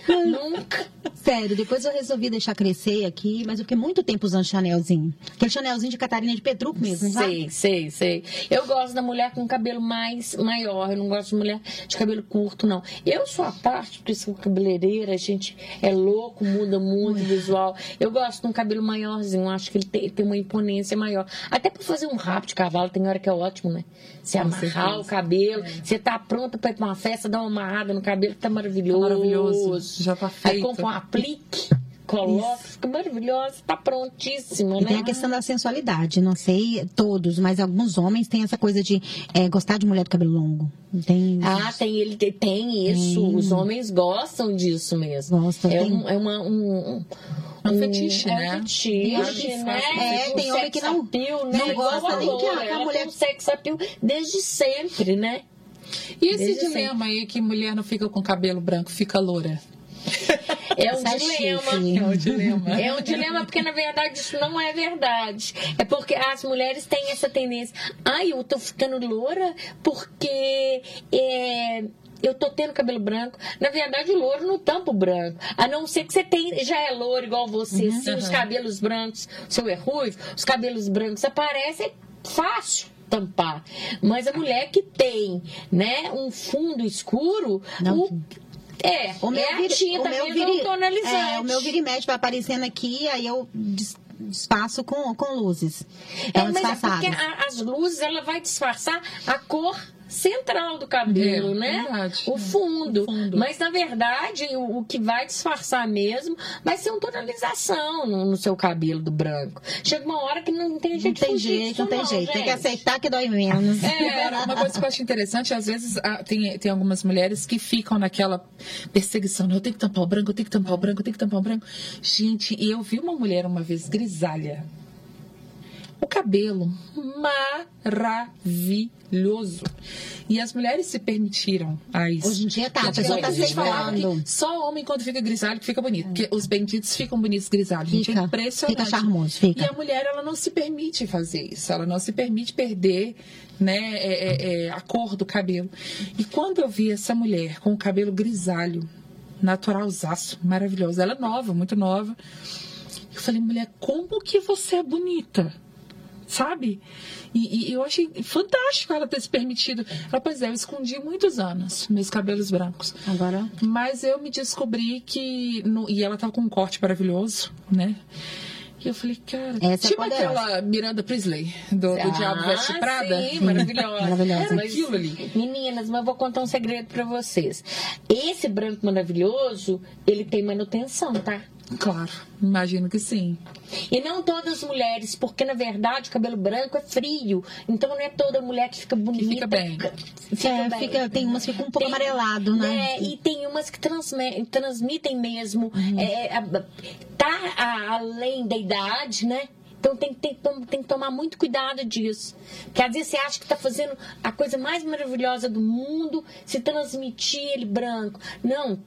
C: Nunca.
A: Sério, depois eu resolvi deixar crescer aqui, mas eu fiquei muito tempo usando Chanelzinho. Aquele Chanelzinho de Catarina de Petruco mesmo,
C: Sei, sei, sei. Eu gosto da mulher com cabelo mais maior, eu não gosto de mulher de cabelo curto, não. Eu sou a parte do seu cabeleireira, a gente é louco, muda muito o visual. Eu gosto de um cabelo maiorzinho, acho que ele tem, tem uma imponência maior. Até para fazer um rabo de cavalo, tem hora que é ótimo, né? Se amarrar o cabelo, é. você tá pronta para ir pra uma festa, dar uma amarrada no cabelo, que tá maravilhoso. Tá maravilhoso.
B: Já tá feito.
C: Aí compra um aplique coloca, fica maravilhosa, está prontíssima,
A: e
C: né?
A: tem a questão da sensualidade, não sei todos, mas alguns homens têm essa coisa de é, gostar de mulher do cabelo longo. Tem
C: ah, tem ele tem isso. Tem. Os homens gostam disso mesmo.
A: Gostam.
C: É, um, é uma, um,
B: um, um fetiche,
C: é
B: né?
C: Um fetiche, né?
A: É, tem homem que não,
C: appeal, né?
A: não gosta nem que a,
C: a mulher... sex appeal desde sempre, né?
B: E esse Desde dilema sempre. aí que mulher não fica com cabelo branco, fica loura?
C: É um dilema.
B: É um dilema.
C: É um dilema porque, na verdade, isso não é verdade. É porque as mulheres têm essa tendência. Ai, eu tô ficando loura porque é, eu tô tendo cabelo branco. Na verdade, o louro não tampa o branco. A não ser que você tem, já é louro igual você, uhum, sim, uhum. os cabelos brancos, seu é ruivo, os cabelos brancos aparecem fácil tampar. Mas a mulher que tem, né, um fundo escuro, não, o, é, o meu é vira, tinta o meu vira, tonalizante.
A: É, o meu virimete vai aparecendo aqui, aí eu disfarço com, com luzes. É,
C: é mas é porque a, as luzes, ela vai disfarçar a cor central do cabelo, é, né? Verdade. O fundo. o fundo. Mas na verdade, o, o, que vai disfarçar mesmo vai ser uma tonalização no, no, seu cabelo do branco. Chega uma hora que não tem jeito
A: Não tem jeito, não, tem jeito. Gente. Tem que aceitar que dói menos.
B: É, uma coisa que eu acho interessante, às vezes tem, tem algumas mulheres que ficam naquela perseguição. Eu tenho que tampar o branco, eu tenho que tampar o branco, eu tenho que tampar o branco. Gente, e eu vi uma mulher uma vez grisalha o cabelo maravilhoso. E as mulheres se permitiram a isso.
A: Hoje em dia tá, a pessoa tá se falando.
B: Só homem quando fica grisalho que fica bonito. Porque os benditos ficam bonitos grisalhos. Fica, gente, é impressionante.
A: Fica charmoso, fica.
B: E a mulher, ela não se permite fazer isso. Ela não se permite perder né, é, é, é, a cor do cabelo. E quando eu vi essa mulher com o cabelo grisalho, naturalzaço, maravilhoso. Ela é nova, muito nova. Eu falei, mulher, como que você é bonita? Sabe? E, e, eu achei fantástico ela ter se permitido. Ela, pois é, eu escondi muitos anos meus cabelos brancos.
A: Agora.
B: Mas eu me descobri que. No, e ela tava com um corte maravilhoso, né? E eu falei, cara,
A: Essa
B: tipo
A: é
B: aquela Miranda Priestley, do, do
C: Ah,
B: Diabo Veste Prada.
C: Sim, maravilhosa.
A: Maravilhosa.
B: Era
C: Mas,
B: aquilo ali.
C: Meninas, mas eu vou contar um segredo pra vocês. Esse branco maravilhoso, ele tem manutenção, tá?
B: Claro, imagino que sim.
C: E não todas as mulheres, porque na verdade o cabelo branco é frio. Então não é toda mulher que fica bonita.
B: fica bem.
C: Fica
A: É,
C: bem.
A: fica- tem umas que ficam um pouco
C: Tem-
A: amarelado, né?
C: É, e tem umas que transme- transmitem mesmo.
A: Uhum.
C: é, a- tá a- além da idade, né? Então tem, que- tem, que tem que tomar muito cuidado disso. Porque às vezes você acha que está fazendo a coisa mais maravilhosa do mundo se transmitir ele branco. Não.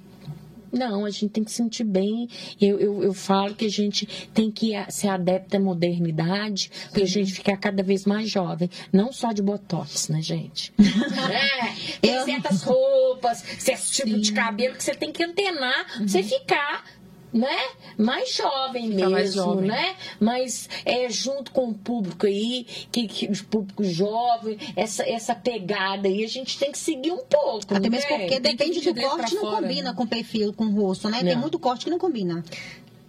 C: Não, a gente tem que se sentir bem. Eu, eu, eu falo que a gente tem que ser adepta à modernidade para a gente ficar cada vez mais jovem. Não só de botox, né, gente? é, tem
A: Eu-
C: certas roupas, certo tipo de cabelo que você tem que antenar pra você ficar. Né? Mais jovem mesmo,
B: mais jovem.
C: né? Mas é junto com o público aí, que, que o público jovem, essa, essa pegada aí, a gente tem que seguir um pouco.
A: Até
C: não
A: mesmo
C: tem?
A: porque
B: Tem que
A: depende
B: de
A: do corte, não
B: fora,
A: combina
B: né?
A: com o perfil, com o rosto, né? Tem
C: Não.
A: muito corte que não combina.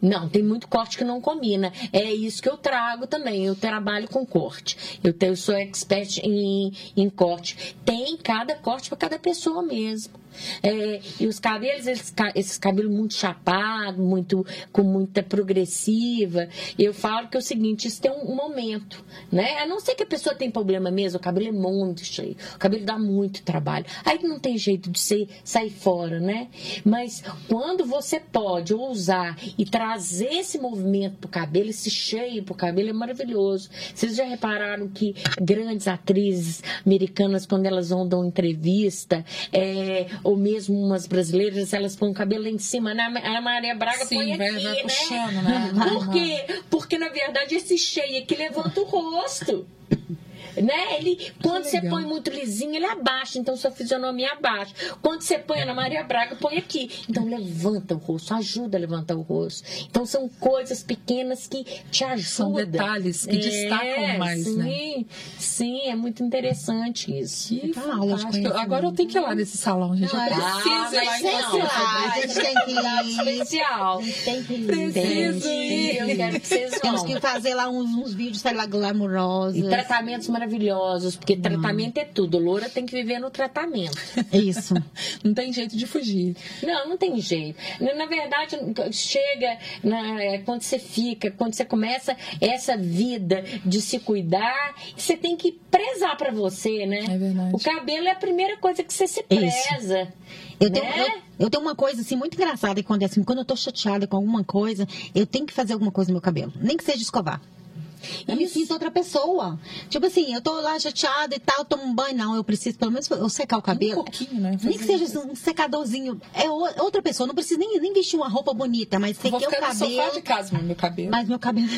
C: Não, tem muito corte que não combina. É isso que eu trago também. Eu trabalho com corte. Eu, tenho, eu sou expert em, em corte. Tem cada corte para cada pessoa mesmo. É, e os cabelos, eles, esses cabelos muito chapados, muito, com muita progressiva. Eu falo que é o seguinte, isso tem um momento, né? A não ser que a pessoa tem problema mesmo, o cabelo é muito cheio, o cabelo dá muito trabalho. Aí não tem jeito de ser, sair fora, né? Mas quando você pode ousar e trazer esse movimento pro cabelo, esse cheio pro cabelo, é maravilhoso. Vocês já repararam que grandes atrizes americanas, quando elas vão dar uma entrevista, é, ou mesmo umas brasileiras, elas põem o cabelo lá em cima, né? A Maria Braga
B: Sim,
C: põe
B: vai-
C: aqui,
B: vai
C: né?
B: puxando, né?
C: Por quê? Porque, na verdade, esse cheio aqui levanta o rosto. Né? Ele, quando você põe muito lisinho, ele abaixa, então sua fisionomia abaixa. Quando você põe Ana Maria Braga, põe aqui. Então levanta o rosto, ajuda a levantar o rosto. Então são coisas pequenas que te ajudam.
B: São detalhes que destacam mais,
C: sim,
B: né?
C: Sim, é muito interessante isso.
B: Que
A: Tá aula.
B: Agora eu tenho que ir lá nesse salão, gente. Eu
A: Não, é-
B: preciso ir lá em
C: lá.
A: a gente tem que ir.
C: Especial.
A: Tem que ir.
B: Preciso ir.
C: Eu quero que vocês
A: Temos
C: vão.
A: que fazer lá uns, uns vídeos, sei lá, glamurosos.
C: E tratamentos maravilhosos, porque tratamento é tudo. Loura tem que viver no tratamento.
A: Isso.
B: Não tem jeito de fugir.
C: Não, não tem jeito. Na verdade, chega na- é, quando você fica, quando você começa essa vida de se cuidar, você tem que prezar pra você, né?
B: É verdade.
C: O cabelo é a primeira coisa que você se
A: Isso.
C: preza.
A: Eu tenho,
C: né?
A: eu, eu tenho uma coisa assim muito engraçada que acontece. Quando eu tô chateada com alguma coisa, eu tenho que fazer alguma coisa no meu cabelo. Nem que seja escovar. Eu me
C: Isso.
A: sinto outra pessoa. Tipo assim, eu tô lá chateada e tal, tomo um banho. Não, eu preciso pelo menos eu secar o
B: Um
A: cabelo.
B: pouquinho, né?
A: Nem que seja um secadorzinho. É outra pessoa. Não preciso nem, nem vestir uma roupa bonita, mas sequei o
B: no sofá de
A: cabelo.
B: casa, meu cabelo.
A: Mas meu cabelo.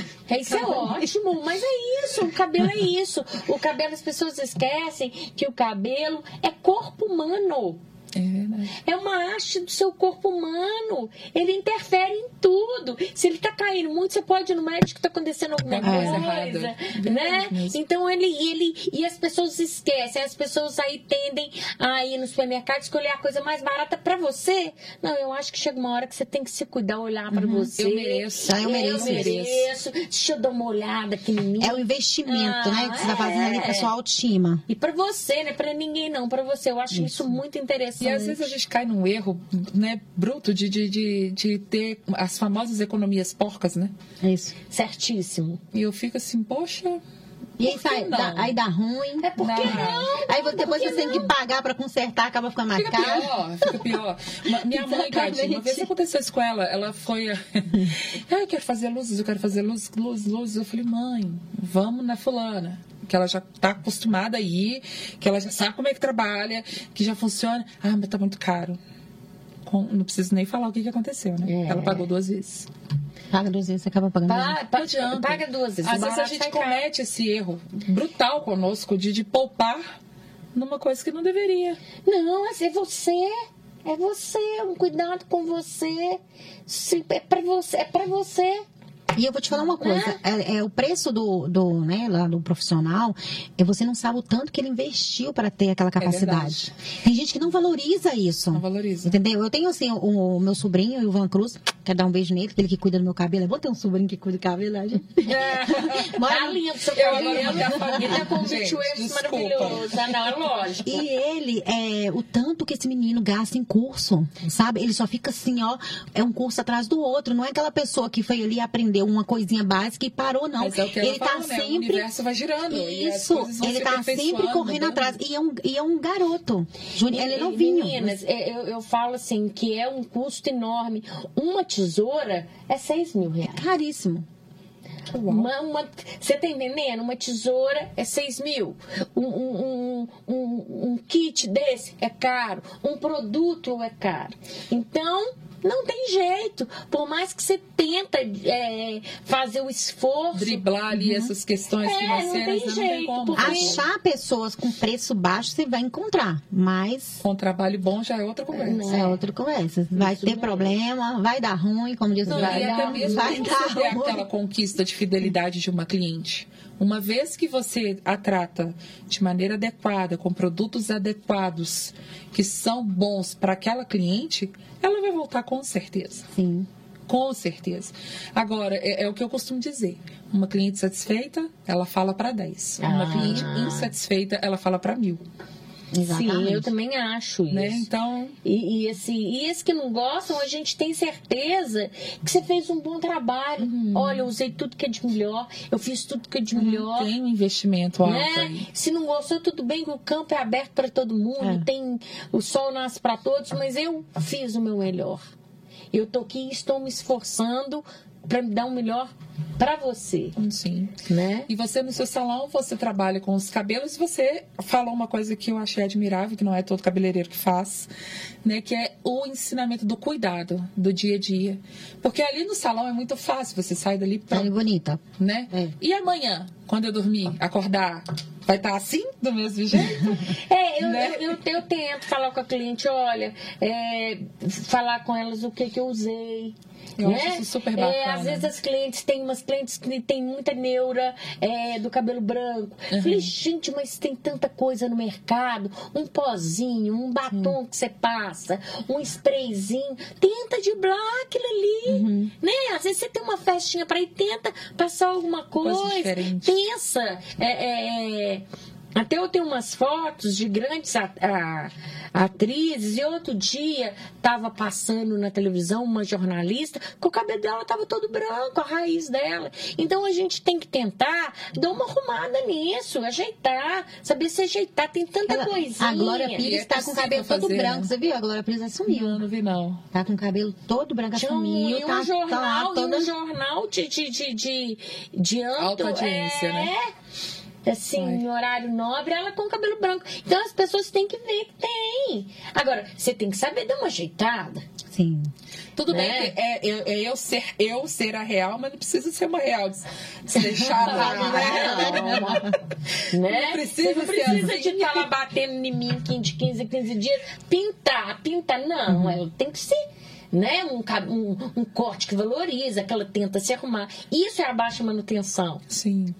C: Isso é ótimo, mas é isso, o cabelo é isso. O cabelo, as pessoas esquecem que o cabelo é corpo humano.
B: É.
C: É uma haste do seu corpo humano. Ele interfere em tudo. Se ele tá caindo muito, você pode ir no médico que tá acontecendo alguma
B: É.
C: coisa, né?
B: Mesmo.
C: Então ele, ele. E as pessoas esquecem. As pessoas aí tendem a ir no supermercado escolher a coisa mais barata pra você. Não, eu acho que chega uma hora que você tem que se cuidar, olhar pra você.
B: Eu mereço.
A: Ah, eu mereço.
C: Eu mereço. Deixa eu dar uma olhada aqui em mim.
A: É o investimento,
C: Ah,
A: né? Que você tá fazendo ali pra
C: é.
A: sua autoestima.
C: E pra você, né? Pra ninguém não, pra você. Eu acho isso, muito interessante.
B: E às vezes a gente cai num erro, né, bruto de, de, de, de ter as famosas economias porcas, né?
A: É isso.
C: Certíssimo.
B: E eu fico assim, poxa.
A: E aí, sai,
B: não?
A: dá, aí dá ruim.
C: É porque
B: Não.
C: não.
A: Aí depois você tem que pagar pra consertar, acaba ficando mais
B: Fica
A: caro.
B: pior, fica pior. Minha mãe. Tadinha, uma vez aconteceu isso com ela, ela foi. Ah, eu quero fazer luzes, eu quero fazer luzes, luzes, luzes. Eu falei, mãe, vamos na fulana. Que ela já tá acostumada a ir, que ela já sabe como é que trabalha, que já funciona. Ah, mas tá muito caro. Com- não preciso nem falar o que, que aconteceu, né?
C: É.
B: Ela pagou duas vezes.
A: Paga duas vezes, você acaba pagando. duas
C: Pa-
A: vezes.
C: pa-
B: adianta.
C: paga duas vezes.
B: Às vezes a gente
C: caro.
B: comete esse erro brutal conosco de, de poupar numa coisa que não deveria.
C: Não, mas é você. É você. Um cuidado com você. É pra você. É pra você.
A: E eu vou te falar uma coisa, é, é o preço do, do, né, lá do profissional, é você não sabe o tanto que ele investiu para ter aquela capacidade. Tem gente que não valoriza isso.
B: Não valoriza.
A: Entendeu? Eu tenho assim o, o meu sobrinho, o Ivan Cruz, quero dar um beijo nele, ele que cuida do meu cabelo. Eu vou ter um sobrinho que cuida do cabelo, né, gente?
C: Tá lindo seu
B: Eu agora
C: cabelo.
B: dar família.
C: Ele com um
B: Gente.
C: Ah, não, é lógico.
A: E ele, é, o tanto que esse menino gasta em curso, sabe? Ele só fica assim, ó, é um curso atrás do outro. Não é aquela pessoa que foi ali e aprendeu uma coisinha básica e parou, não.
B: Mas é o que
A: ele tá
B: falou, né? O
A: sempre.
B: universo vai girando.
A: Isso, ele
B: se
A: tá sempre correndo
B: mudando.
A: atrás. E é um, e é um garoto. Júnior, ele é novinho.
C: Meninas, é, eu, eu falo assim, que é um custo enorme. Uma tesoura é 6 mil reais.
A: Caríssimo.
C: Uma, uma- você tá entendendo? Uma tesoura é 6 mil. Um, um, um, um- um kit desse é caro. Um produto é caro. Então, não tem jeito. Por mais que você tenta é, fazer o esforço.
B: Driblar ali essas questões
C: É, não
B: financeiras,
C: tem
B: não tem
C: jeito,
B: como.
C: porque-
A: Achar pessoas com preço baixo você vai encontrar, mas
B: Com trabalho bom já é outra conversa.
A: isso é outra conversa. Vai ter problema, vai dar ruim, como diz o
B: Não,
A: vai, dar, vai dar ruim.
B: aquela conquista de fidelidade de uma cliente. Uma vez que você a trata de maneira adequada, com produtos adequados, que são bons para aquela cliente, ela vai voltar com certeza.
A: Sim.
B: Com certeza. Agora, é, é o que eu costumo dizer. Uma cliente satisfeita, ela fala para 10. Uma
C: Ah.
B: cliente insatisfeita, ela fala para mil.
A: Exatamente.
C: Sim, eu também acho isso.
B: Né? Então,
C: E, e, assim, e esses que não gostam, a gente tem certeza que você fez um bom trabalho.
B: Uhum.
C: Olha, eu usei tudo que é de melhor, eu fiz tudo que é de melhor.
B: tem um investimento alto
C: Né?
B: aí.
C: Se não gostou, tudo bem que o campo é aberto para todo mundo,
A: É.
C: tem o sol nasce para todos, mas eu fiz o meu melhor. Eu tô aqui e estou me esforçando para me dar o melhor para você,
B: Sim.
C: né?
B: E você no seu salão, você trabalha com os cabelos, você falou uma coisa que eu achei admirável, que não é todo cabeleireiro que faz, né, que é o ensinamento do cuidado do dia a dia. Porque ali no salão é muito fácil, você sai dali
A: Pele
B: pronto,
A: bonita.
B: né?
A: É.
B: E amanhã, quando eu dormir, acordar, vai estar assim, do mesmo jeito?
C: É, eu,
B: Né?
C: eu, eu, eu tento falar com a cliente, olha, é, falar com elas o que, que eu usei.
B: Eu
C: né?
B: acho isso super
C: É,
B: bacana.
C: às vezes as clientes têm umas clientes que têm muita neura é, do cabelo branco.
B: Uhum.
C: Falei, gente, mas tem tanta coisa no mercado, um pozinho, um batom que você passa, um sprayzinho, tenta driblar aquilo ali,
B: Uhum.
C: né? Às vezes você tem uma festinha para ir, tenta passar alguma
B: Coisa
C: pensa. é, é, até eu tenho umas fotos de grandes atrizes e outro dia estava passando na televisão uma jornalista que o cabelo dela estava todo branco, a raiz dela. Então a gente tem que tentar dar uma arrumada nisso, ajeitar, saber se ajeitar. Tem tanta
A: Ela-
C: coisinha.
A: a Glória Pires
B: é
A: tá com o cabelo todo
B: fazer,
A: branco.
B: né?
A: Você viu? A Glória Pires assumiu.
B: Não, não vi não.
A: Tá com o cabelo todo branco,
C: Tinha um,
A: assumiu.
C: e um
A: tá,
C: jornal,
A: tá lá
C: e um
A: toda...
C: jornal de, de, de, de, de alto,
B: Alta audiência,
C: é,
B: né?
C: Assim,
B: Ai.
C: em horário nobre, ela com cabelo branco. Então as pessoas têm que ver que tem. Agora, você tem que saber dar uma ajeitada.
A: Sim.
B: Tudo
C: Né?
B: bem é, é- é eu, ser, eu ser a real, mas não precisa ser uma real. De, de deixar lá, né?
C: né?
B: Não precisa
C: não
B: ser
C: precisa
B: assim.
C: de estar lá batendo em mim de 15 em 15 dias. Pintar, pintar, não.
B: Uhum.
C: Ela tem que ser. Né? Um, um, um corte que valoriza, que ela tenta se arrumar. Isso é a baixa manutenção.
B: Sim.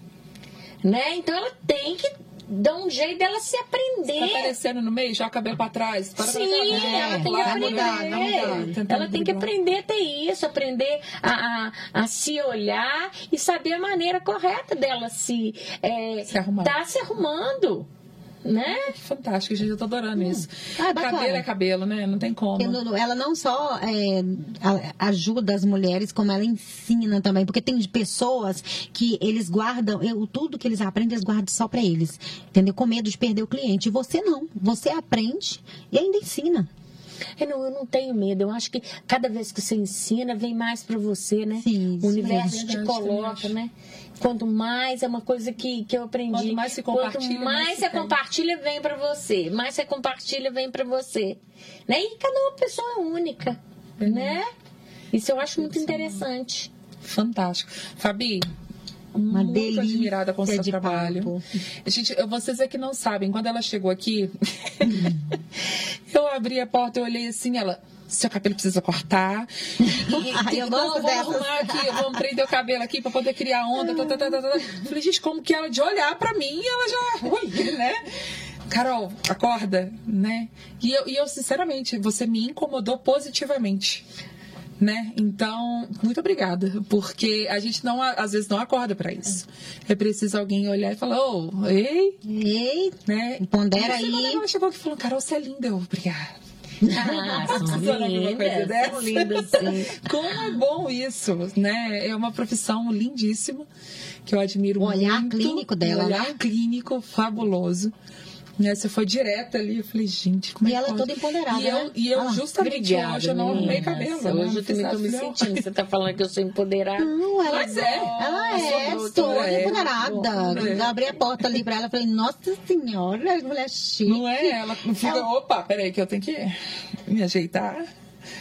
C: Né? Então ela tem que dar um jeito dela se
B: Tá
C: aprender.
B: aparecendo no meio, o cabelo pra trás. Para
C: Sim,
B: pra
C: ela tem que aprender.
A: mudar, mudar.
B: Tentando
C: Ela tem que aprender a ter isso, aprender a, a, a se olhar e saber a maneira correta dela se, é,
B: Se arrumar.
C: tá se arrumando. Né?
B: Que fantástico, gente. Eu tô adorando isso.
A: Ah, é
B: cabelo é cabelo, né? Não tem como.
A: Ela não só é, ajuda as mulheres, como ela ensina também. Porque tem pessoas que eles guardam, eu, tudo que eles aprendem, eles guardam só pra eles. Entendeu? Com medo de perder o cliente. E você não. Você aprende e ainda ensina.
C: Eu não, eu não tenho medo. Eu acho que cada vez que você ensina, vem mais para você, né?
A: Sim,
C: o universo
B: mesmo.
C: te coloca, né? Quanto mais é uma coisa que, que eu aprendi.
B: Quanto mais se compartilha,
C: Quanto mais,
B: mais
C: você
B: tem.
C: compartilha, vem para você. Mais você compartilha, vem para você. Né? E cada uma pessoa é única, né? Isso eu acho muito interessante.
B: Fantástico. Fabi,
A: Uma
B: muito
A: delícia
B: admirada com o seu trabalho.
A: papo.
B: Gente, vocês é que não sabem, quando ela chegou aqui, eu abri a porta, eu olhei assim, ela. seu cabelo precisa cortar. E,
A: eu gosto dessas.
B: arrumar aqui, vamos prender o cabelo aqui pra poder criar onda. Tá, tá, tá, tá, tá. Falei, gente, como que ela de olhar pra mim, ela já. Ui, né? Carol, acorda, né? E eu, e eu, sinceramente, você me incomodou positivamente. Né? Então, muito obrigada, porque a gente não às vezes não acorda pra isso. É preciso alguém olhar e falar: "Ô, ei,
A: Ei,
B: né?
A: Pondera
B: semana
A: aí.
B: Ela chegou aqui e falou: Carol, você é linda. Eu, obrigada.
C: Ah, são lindas, são lindas, sim.
B: Como é bom isso, né? É uma profissão lindíssima que eu admiro
A: O olhar
B: muito.
A: clínico dela,
B: O olhar
A: né?
B: clínico fabuloso. Né? Você foi direta ali, eu falei, gente, como
A: E
B: é
A: ela é
B: que
A: toda
B: pode?
A: empoderada,
B: E eu,
A: né?
B: e eu
A: lá.
B: justamente
C: Obrigada,
B: hoje eu não arrumei cabelo. né?
C: Hoje eu também tô me sentindo. Você tá falando que eu sou empoderada.
A: Não, ela,
B: Mas é.
A: ela é toda
B: é.
A: empoderada.
B: É.
A: Eu abri a porta ali pra ela e falei, nossa senhora, que mulher chique.
B: Não é? Ela fica,
A: Ela-
B: opa, peraí que eu tenho que me ajeitar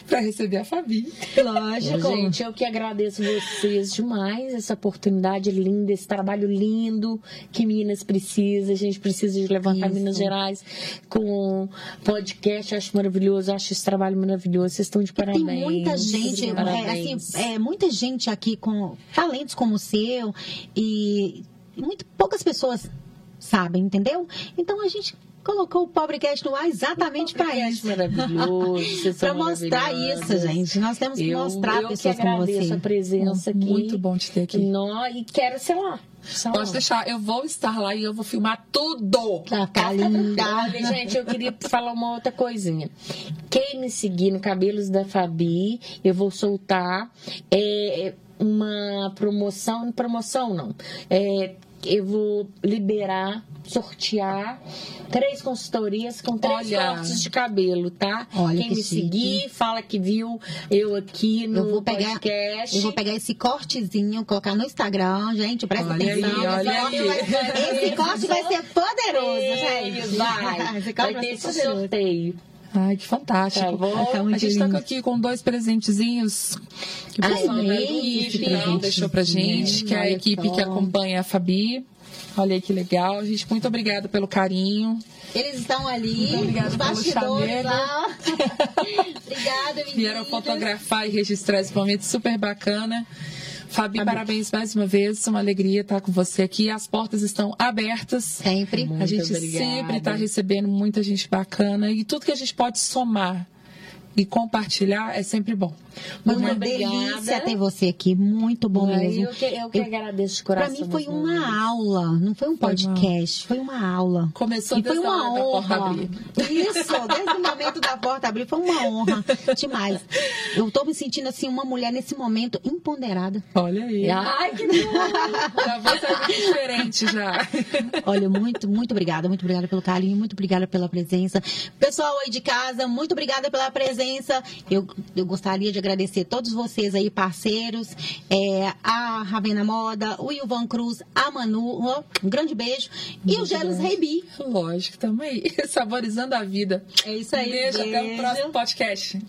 B: pra receber a Fabi.
A: Lógico.
C: Gente, eu que agradeço vocês demais, essa oportunidade linda, esse trabalho lindo que Minas precisa. A gente precisa de levantar
A: Isso.
C: Minas Gerais com podcast. Acho maravilhoso, acho esse trabalho maravilhoso. Vocês estão de
A: Tem
C: parabéns.
A: muita gente, é, assim, é, muita gente aqui com talentos como o seu e muito poucas pessoas sabem, entendeu? Então a gente colocou o Pobrecast no ar exatamente para isso.
C: maravilhoso.
A: Para mostrar isso, gente. Nós temos que
C: Eu,
A: mostrar
C: eu
A: pessoas
C: que
A: como você.
C: a presença aqui.
B: Muito bom te ter aqui.
C: Nó, e quero, sei lá. lá.
B: Pode deixar, eu vou estar lá e eu vou filmar tudo.
A: Tá, tá linda.
C: Olha, gente, eu queria falar uma outra coisinha. Quem me seguir no Cabelos da Fabi, eu vou soltar é, uma promoção. Promoção não. É, eu vou liberar, sortear três consultorias com três
B: Olha.
C: cortes de cabelo, tá?
A: Olha
C: Quem
A: que
C: me
A: chique.
C: seguir, fala que viu eu aqui no
A: Eu vou pegar-
C: podcast.
A: Eu vou pegar esse cortezinho, colocar no Instagram, gente, presta
B: Olha aí,
A: atenção.
B: olha
A: esse, corte
B: aí.
A: vai, esse corte vai ser poderoso, gente.
C: Vai, vai ter esse sorteio.
B: Ai, que fantástico.
C: Tá bom?
A: Tá
B: a gente tá
A: lindo.
B: aqui com dois presentezinhos que o pessoal da equipe deixou pra gente, que é a equipe que acompanha a Fabi. Olha aí que legal. Gente, muito obrigada pelo carinho.
A: Eles estão ali, os bastidores lá. Obrigada, meninas.
B: Vieram fotografar e registrar esse momento super bacana. Fabi, parabéns mais uma vez. Uma alegria estar com você aqui. As portas estão abertas.
A: Sempre.
B: a
C: Muito
B: gente
C: obrigada.
B: sempre está recebendo muita gente bacana e tudo que a gente pode somar e compartilhar é sempre bom.
C: Muito
A: uma
C: obrigada.
A: delícia ter você aqui, muito bom
C: Ai,
A: mesmo.
C: eu, que, eu que
A: Eu-
C: agradeço de coração.
A: mim foi
C: amigos.
A: uma aula, não foi um
B: Foi uma-
A: podcast, foi uma aula.
B: Começou
A: e foi uma honra.
B: abrir.
A: Isso, desde o momento da porta abrir, foi uma honra demais. Eu tô me sentindo assim, uma mulher nesse momento empoderada.
B: Olha aí.
C: Ai, que bom!
B: Já vou sair diferente já.
A: Olha, muito, muito obrigada, muito obrigada pelo carinho, muito obrigada pela presença. Pessoal aí de casa, muito obrigada pela presença. Eu, eu gostaria de agradecer todos vocês aí, parceiros, é, a Ravena Moda, o Ilvan Cruz, a Manu, um grande beijo. E o Gelos Reibi.
B: Lógico, tamo aí. Saborizando a vida.
A: É isso aí,
B: Beijo, até o
A: beijo.
B: próximo podcast.